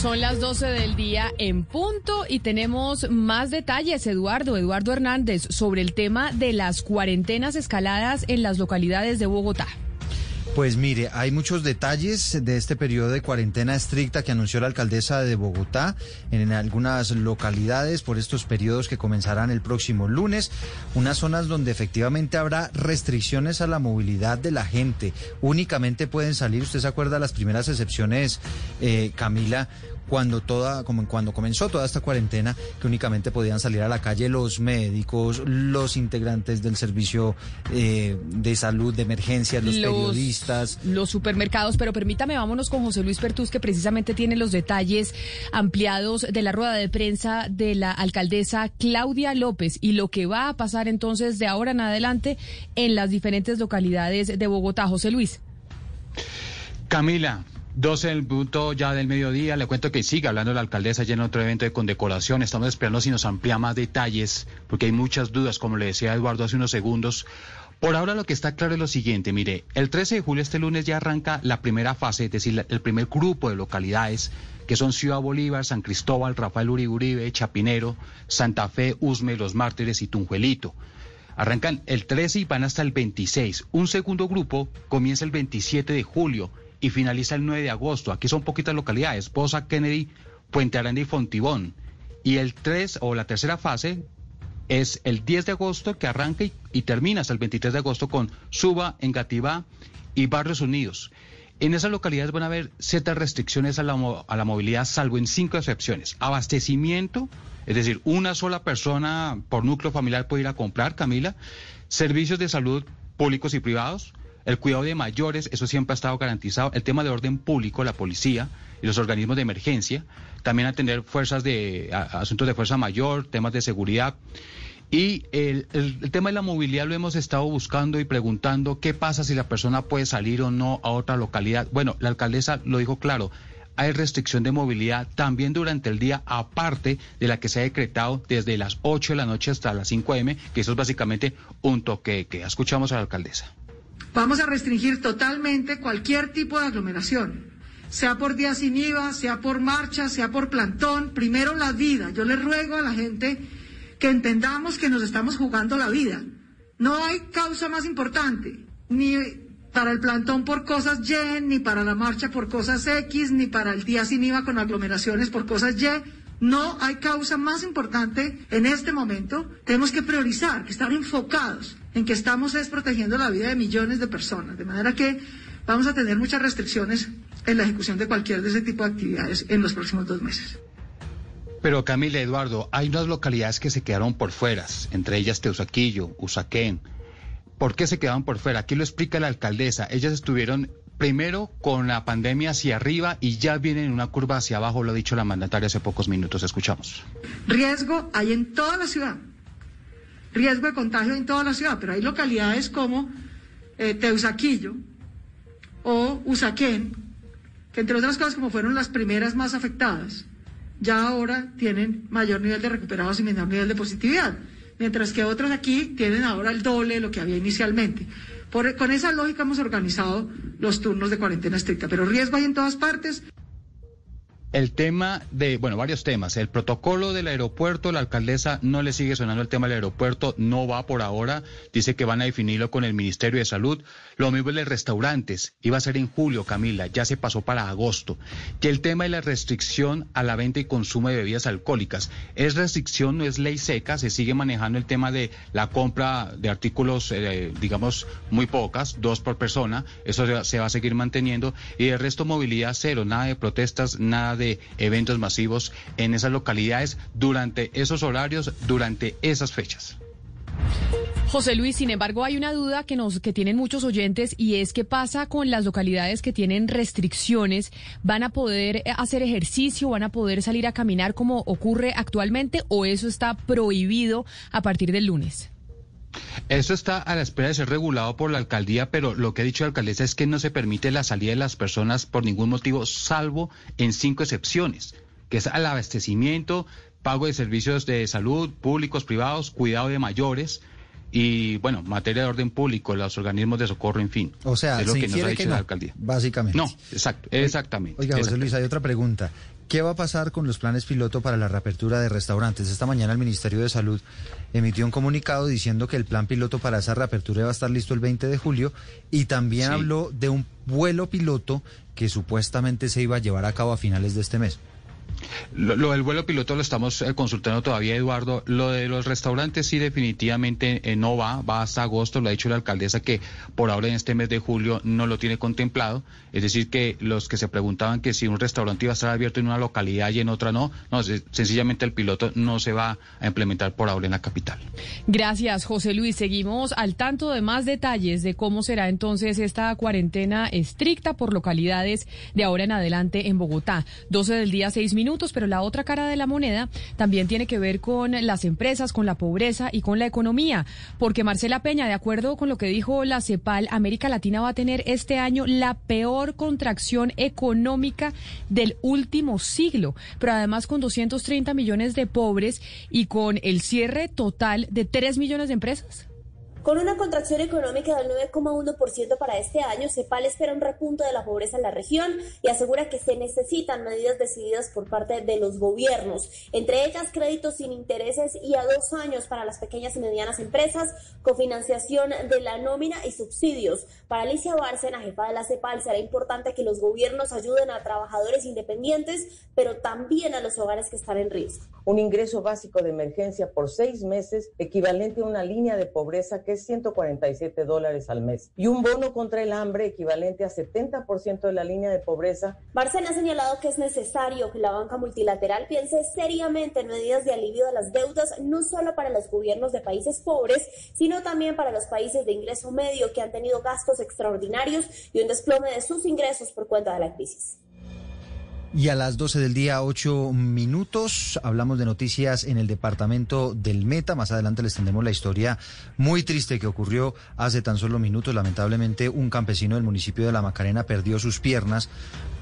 Son las 12 del día en punto y tenemos más detalles, Eduardo, Eduardo Hernández, sobre el tema de las cuarentenas escaladas en las localidades de Bogotá. Pues mire, hay muchos detalles de este periodo de cuarentena estricta que anunció la alcaldesa de Bogotá en algunas localidades por estos periodos que comenzarán el próximo lunes. Unas zonas donde efectivamente habrá restricciones a la movilidad de la gente. Únicamente pueden salir, usted se acuerda las primeras excepciones, eh, Camila, cuando toda, como cuando comenzó toda esta cuarentena, que únicamente podían salir a la calle los médicos, los integrantes del servicio eh, de salud de emergencia, los, periodistas. Los supermercados, pero permítame, vámonos con José Luis Pertús, que precisamente tiene los detalles ampliados de la rueda de prensa de la alcaldesa Claudia López y lo que va a pasar entonces de ahora en adelante en las diferentes localidades de Bogotá. José Luis. Camila, 12 el punto ya del mediodía. Le cuento que sigue hablando la alcaldesa ya en otro evento de condecoración. Estamos esperando si nos amplía más detalles, porque hay muchas dudas, como le decía Eduardo hace unos segundos. Por ahora lo que está claro es lo siguiente, mire, el 13 de julio, este lunes, ya arranca la primera fase, es decir, el primer grupo de localidades, que son Ciudad Bolívar, San Cristóbal, Rafael Uribe Uribe, Chapinero, Santa Fe, Usme, Los Mártires y Tunjuelito. Arrancan el 13 y van hasta el 26. Un segundo grupo comienza el 27 de julio y finaliza el 9 de agosto. Aquí son poquitas localidades, Poza, Kennedy, Puente Aranda y Fontibón. Y el 3 o la tercera fase es el 10 de agosto que arranca y, termina hasta el 23 de agosto con Suba, Engativá y Barrios Unidos. En esas localidades van a haber ciertas restricciones a la, a la movilidad, salvo en cinco excepciones. Abastecimiento, es decir, una sola persona por núcleo familiar puede ir a comprar, Camila. Servicios de salud públicos y privados, el cuidado de mayores, eso siempre ha estado garantizado. El tema de orden público, la policía y los organismos de emergencia. También atender fuerzas de asuntos de fuerza mayor, temas de seguridad. Y el, tema de la movilidad lo hemos estado buscando y preguntando qué pasa si la persona puede salir o no a otra localidad. Bueno, la alcaldesa lo dijo claro, hay restricción de movilidad también durante el día, aparte de la que se ha decretado desde las 8 de la noche hasta las 5 m, que eso es básicamente un toque que escuchamos a la alcaldesa. Vamos a restringir totalmente cualquier tipo de aglomeración, sea por día sin IVA, sea por marcha, sea por plantón. Primero la vida. Yo le ruego a la gente que entendamos que nos estamos jugando la vida. No hay causa más importante, ni para el plantón por cosas Y, ni para la marcha por cosas X, ni para el día sin IVA con aglomeraciones por cosas Y. No hay causa más importante en este momento. Tenemos que priorizar, que estar enfocados en que estamos es protegiendo la vida de millones de personas. De manera que vamos a tener muchas restricciones en la ejecución de cualquier de ese tipo de actividades en los próximos dos meses. Pero Camila Eduardo, hay unas localidades que se quedaron por fuera, entre ellas Teusaquillo, Usaquén. ¿Por qué se quedaron por fuera? Aquí lo explica la alcaldesa. Ellas estuvieron primero con la pandemia hacia arriba y ya vienen en una curva hacia abajo, lo ha dicho la mandataria hace pocos minutos. Escuchamos. Riesgo hay en toda la ciudad riesgo de contagio en toda la ciudad, pero hay localidades como eh, Teusaquillo o Usaquén, que entre otras cosas como fueron las primeras más afectadas, ya ahora tienen mayor nivel de recuperados y menor nivel de positividad, mientras que otros aquí tienen ahora el doble de lo que había inicialmente. con esa lógica hemos organizado los turnos de cuarentena estricta, pero riesgo hay en todas partes. El tema de, bueno, varios temas. El protocolo del aeropuerto, la alcaldesa no le sigue sonando el tema del aeropuerto, no va por ahora. Dice que van a definirlo con el Ministerio de Salud. Lo mismo el de restaurantes. Iba a ser en julio, Camila, ya se pasó para agosto. Que el tema de la restricción a la venta y consumo de bebidas alcohólicas. Es restricción, no es ley seca. Se sigue manejando el tema de la compra de artículos, eh, digamos, muy pocas, dos por persona. Eso se va a seguir manteniendo. Y el resto, movilidad cero, nada de protestas, nada de eventos masivos en esas localidades durante esos horarios, durante esas fechas. José Luis, sin embargo, hay una duda que nos que tienen muchos oyentes y es qué pasa con las localidades que tienen restricciones, van a poder eh, hacer ejercicio, van a poder salir a caminar como ocurre actualmente o eso está prohibido a partir del lunes. Eso está a la espera de ser regulado por la alcaldía, pero lo que ha dicho la alcaldesa es que no se permite la salida de las personas por ningún motivo, salvo en cinco excepciones, que es el abastecimiento, pago de servicios de salud, públicos, privados, cuidado de mayores, y bueno, materia de orden público, los organismos de socorro, en fin. O sea, es lo se que nos ha dicho que no, la alcaldía. Básicamente. No, exacto, exactamente. Oiga, José exactamente. Luis, hay otra pregunta. ¿Qué va a pasar con los planes piloto para la reapertura de restaurantes? Esta mañana el Ministerio de Salud emitió un comunicado diciendo que el plan piloto para esa reapertura va a estar listo el 20 de julio y también Sí. habló de un vuelo piloto que supuestamente se iba a llevar a cabo a finales de este mes. Lo, del vuelo piloto lo estamos eh, consultando todavía, Eduardo. Lo de los restaurantes sí definitivamente eh, no va, va hasta agosto. Lo ha dicho la alcaldesa que por ahora en este mes de julio no lo tiene contemplado. Es decir, que los que se preguntaban que si un restaurante iba a estar abierto en una localidad y en otra no, no, se- sencillamente el piloto no se va a implementar por ahora en la capital. Gracias, José Luis. Seguimos al tanto de más detalles de cómo será entonces esta cuarentena estricta por localidades de ahora en adelante en Bogotá. 12 del día, 6 minutos, pero la otra cara de la moneda también tiene que ver con las empresas, con la pobreza y con la economía. Porque Marcela Peña, de acuerdo con lo que dijo la CEPAL, América Latina va a tener este año la peor contracción económica del último siglo, pero además con 230 millones de pobres y con el cierre total de 3 millones de empresas. Con una contracción económica del 9,1% para este año, CEPAL espera un repunto de la pobreza en la región y asegura que se necesitan medidas decididas por parte de los gobiernos, entre ellas créditos sin intereses y a dos años para las pequeñas y medianas empresas, cofinanciación de la nómina y subsidios. Para Alicia Bárcena, jefa de la CEPAL, será importante que los gobiernos ayuden a trabajadores independientes, pero también a los hogares que están en riesgo. un ingreso básico de emergencia por seis meses equivalente a una línea de pobreza que 147 dólares al mes y un bono contra el hambre equivalente a 70% de la línea de pobreza Bárcena ha señalado que es necesario que la banca multilateral piense seriamente en medidas de alivio de las deudas, no solo para los gobiernos de países pobres, sino también para los países de ingreso medio que han tenido gastos extraordinarios y un desplome de sus ingresos por cuenta de la crisis. Y a las 12 del día, 8 minutos, hablamos de noticias en el departamento del Meta. Más adelante les tendremos la historia muy triste que ocurrió hace tan solo minutos. Lamentablemente, un campesino del municipio de La Macarena perdió sus piernas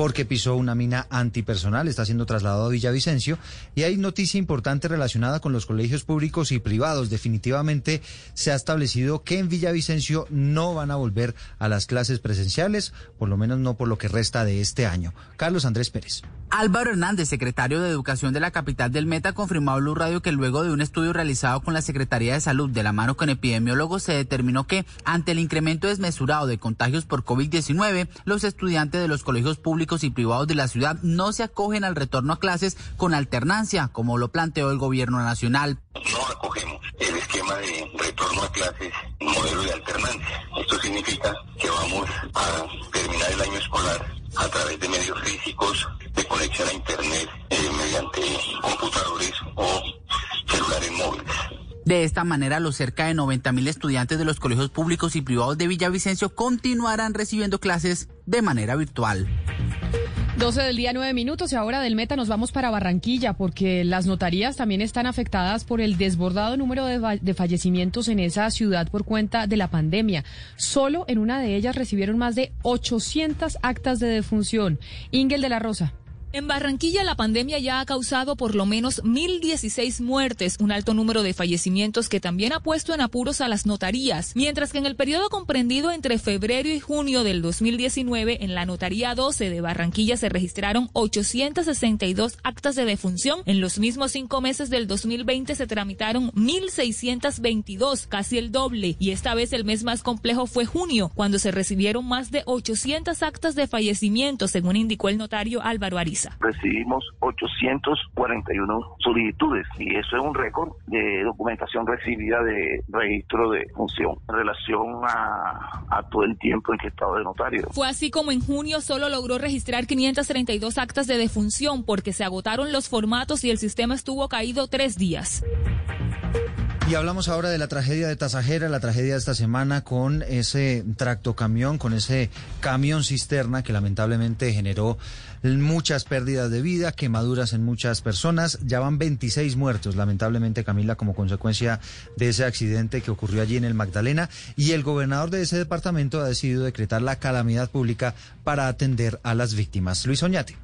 porque pisó una mina antipersonal. Está siendo trasladado a Villavicencio. Y hay noticia importante relacionada con los colegios públicos y privados. Definitivamente se ha establecido que en Villavicencio no van a volver a las clases presenciales, por lo menos no por lo que resta de este año. Carlos Andrés Pérez. Álvaro Hernández, secretario de Educación de la capital del Meta, confirmó a Blue Radio que luego de un estudio realizado con la Secretaría de Salud de la mano con epidemiólogos se determinó que ante el incremento desmesurado de contagios por COVID-19, los estudiantes de los colegios públicos y privados de la ciudad no se acogen al retorno a clases con alternancia, como lo planteó el gobierno nacional. no acogemos el esquema de retorno a clases modelo de alternancia. Esto significa que vamos a terminar el año escolar a través de medios físicos, de conexión a Internet, eh, mediante computadores o celulares móviles. De esta manera, los cerca de 90 mil estudiantes de los colegios públicos y privados de Villavicencio continuarán recibiendo clases de manera virtual. 12 del día, 9 minutos y ahora del Meta nos vamos para Barranquilla porque las notarías también están afectadas por el desbordado número de, de fallecimientos en esa ciudad por cuenta de la pandemia. Solo en una de ellas recibieron más de 800 actas de defunción. Ingel de la Rosa. En Barranquilla la pandemia ya ha causado por lo menos 1.016 muertes, un alto número de fallecimientos que también ha puesto en apuros a las notarías, mientras que en el periodo comprendido entre febrero y junio del 2019 en la Notaría 12 de Barranquilla se registraron 862 actas de defunción. En los mismos cinco meses del 2020 se tramitaron 1.622, casi el doble, y esta vez el mes más complejo fue junio, cuando se recibieron más de 800 actas de fallecimiento, según indicó el notario Álvaro Recibimos 841 solicitudes y eso es un récord de documentación recibida de registro de función en relación a, a todo el tiempo en que he estado de notario. Fue así como en junio solo logró registrar 532 actas de defunción porque se agotaron los formatos y el sistema estuvo caído tres días. Y hablamos ahora de la tragedia de Tasajera, la tragedia de esta semana con ese tractocamión, con ese camión cisterna que lamentablemente generó muchas pérdidas de vida, quemaduras en muchas personas. Ya van 26 muertos, lamentablemente, Camila, como consecuencia de ese accidente que ocurrió allí en el Magdalena. Y el gobernador de ese departamento ha decidido decretar la calamidad pública para atender a las víctimas. Luis Oñate.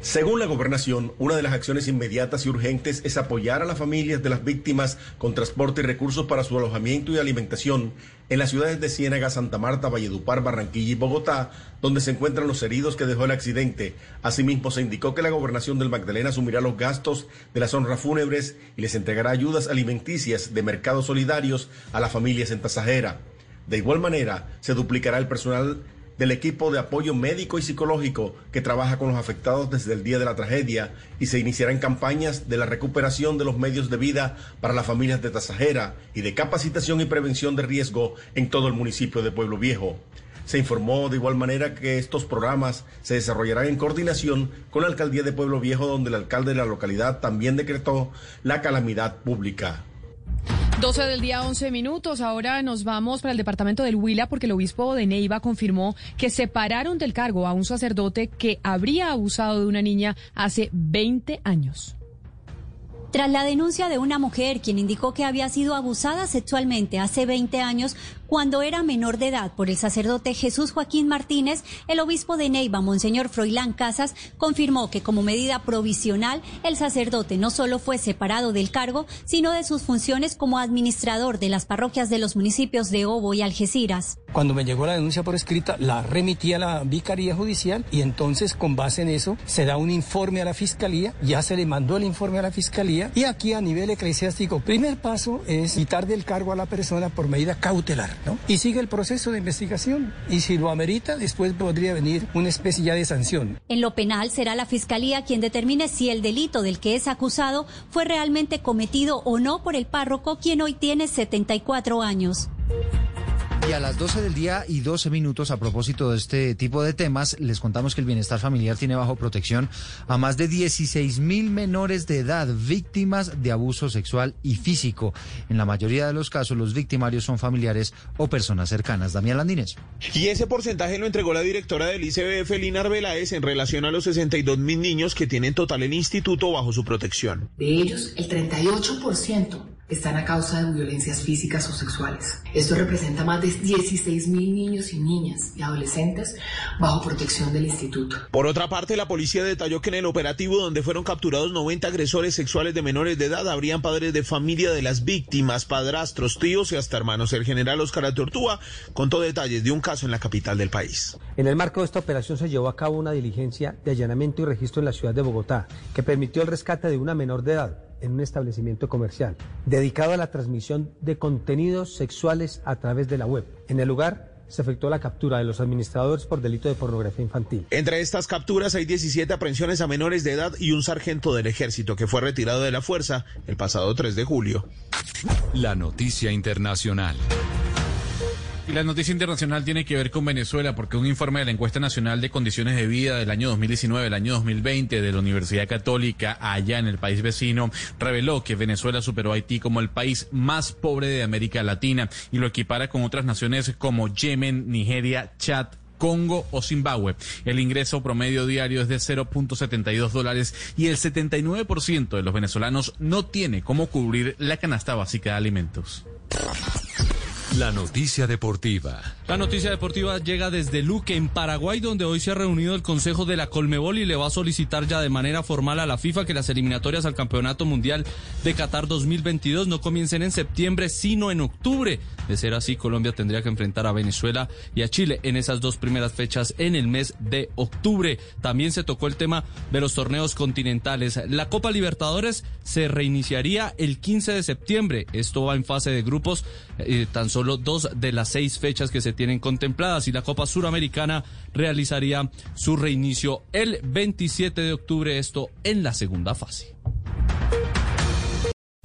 Según la gobernación, una de las acciones inmediatas y urgentes es apoyar a las familias de las víctimas con transporte y recursos para su alojamiento y alimentación en las ciudades de Ciénaga, Santa Marta, Valledupar, Barranquilla y Bogotá, donde se encuentran los heridos que dejó el accidente. Asimismo, se indicó que la gobernación del Magdalena asumirá los gastos de las honras fúnebres y les entregará ayudas alimenticias de mercados solidarios a las familias en Tasajera. De igual manera, se duplicará el personal del equipo de apoyo médico y psicológico que trabaja con los afectados desde el día de la tragedia y se iniciarán campañas de la recuperación de los medios de vida para las familias de Tasajera y de capacitación y prevención de riesgo en todo el municipio de Pueblo Viejo. Se informó de igual manera que estos programas se desarrollarán en coordinación con la alcaldía de Pueblo Viejo, donde el alcalde de la localidad también decretó la calamidad pública. 12 del día, 11 minutos. Ahora nos vamos para el departamento del Huila porque el obispo de Neiva confirmó que separaron del cargo a un sacerdote que habría abusado de una niña hace 20 años. Tras la denuncia de una mujer quien indicó que había sido abusada sexualmente hace 20 años cuando era menor de edad por el sacerdote Jesús Joaquín Martínez, el obispo de Neiva, Monseñor Froilán Casas, confirmó que como medida provisional el sacerdote no solo fue separado del cargo, sino de sus funciones como administrador de las parroquias de los municipios de Obo y Algeciras. Cuando me llegó la denuncia por escrita, la remití a la Vicaría Judicial y entonces con base en eso se da un informe a la Fiscalía, ya se le mandó el informe a la Fiscalía y aquí a nivel eclesiástico, primer paso es quitar del cargo a la persona por medida cautelar. Y sigue el proceso de investigación y si lo amerita, después podría venir una especie ya de sanción. En lo penal será la Fiscalía quien determine si el delito del que es acusado fue realmente cometido o no por el párroco, quien hoy tiene 74 años. Y a las 12 del día y 12 minutos, a propósito de este tipo de temas, les contamos que el bienestar familiar tiene bajo protección a más de 16 mil menores de edad víctimas de abuso sexual y físico. En la mayoría de los casos, los victimarios son familiares o personas cercanas. Damián Landines. Y ese porcentaje lo entregó la directora del ICBF, Lina Arbeláez, en relación a los 62 mil niños que tienen total el instituto bajo su protección. De ellos, el 38% están a causa de violencias físicas o sexuales. Esto representa más de 16 mil niños y niñas y adolescentes bajo protección del instituto. Por otra parte, la policía detalló que en el operativo donde fueron capturados 90 agresores sexuales de menores de edad, habrían padres de familia de las víctimas, padrastros, tíos y hasta hermanos. El general Oscar Tortúa contó detalles de un caso en la capital del país. En el marco de esta operación se llevó a cabo una diligencia de allanamiento y registro en la ciudad de Bogotá que permitió el rescate de una menor de edad en un establecimiento comercial dedicado a la transmisión de contenidos sexuales a través de la web. En el lugar se efectuó la captura de los administradores por delito de pornografía infantil. Entre estas capturas hay 17 aprehensiones a menores de edad y un sargento del ejército que fue retirado de la fuerza el pasado 3 de julio. La noticia internacional. Y la noticia internacional tiene que ver con Venezuela porque un informe de la encuesta nacional de condiciones de vida del año 2019, del año 2020 de la Universidad Católica allá en el país vecino reveló que Venezuela superó a Haití como el país más pobre de América Latina y lo equipara con otras naciones como Yemen, Nigeria, Chad, Congo o Zimbabue. El ingreso promedio diario es de 0.72 dólares y el 79% de los venezolanos no tiene cómo cubrir la canasta básica de alimentos. La noticia deportiva. La noticia deportiva llega desde Luque, en Paraguay, donde hoy se ha reunido el Consejo de la Colmebol y le va a solicitar ya de manera formal a la FIFA que las eliminatorias al Campeonato Mundial de Qatar 2022 no comiencen en septiembre, sino en octubre. De ser así, Colombia tendría que enfrentar a Venezuela y a Chile en esas dos primeras fechas en el mes de octubre. También se tocó el tema de los torneos continentales. La Copa Libertadores se reiniciaría el 15 de septiembre. Esto va en fase de grupos, eh, tan solo dos de las seis fechas que se tienen contempladas y la Copa Suramericana realizaría su reinicio el 27 de octubre, esto en la segunda fase.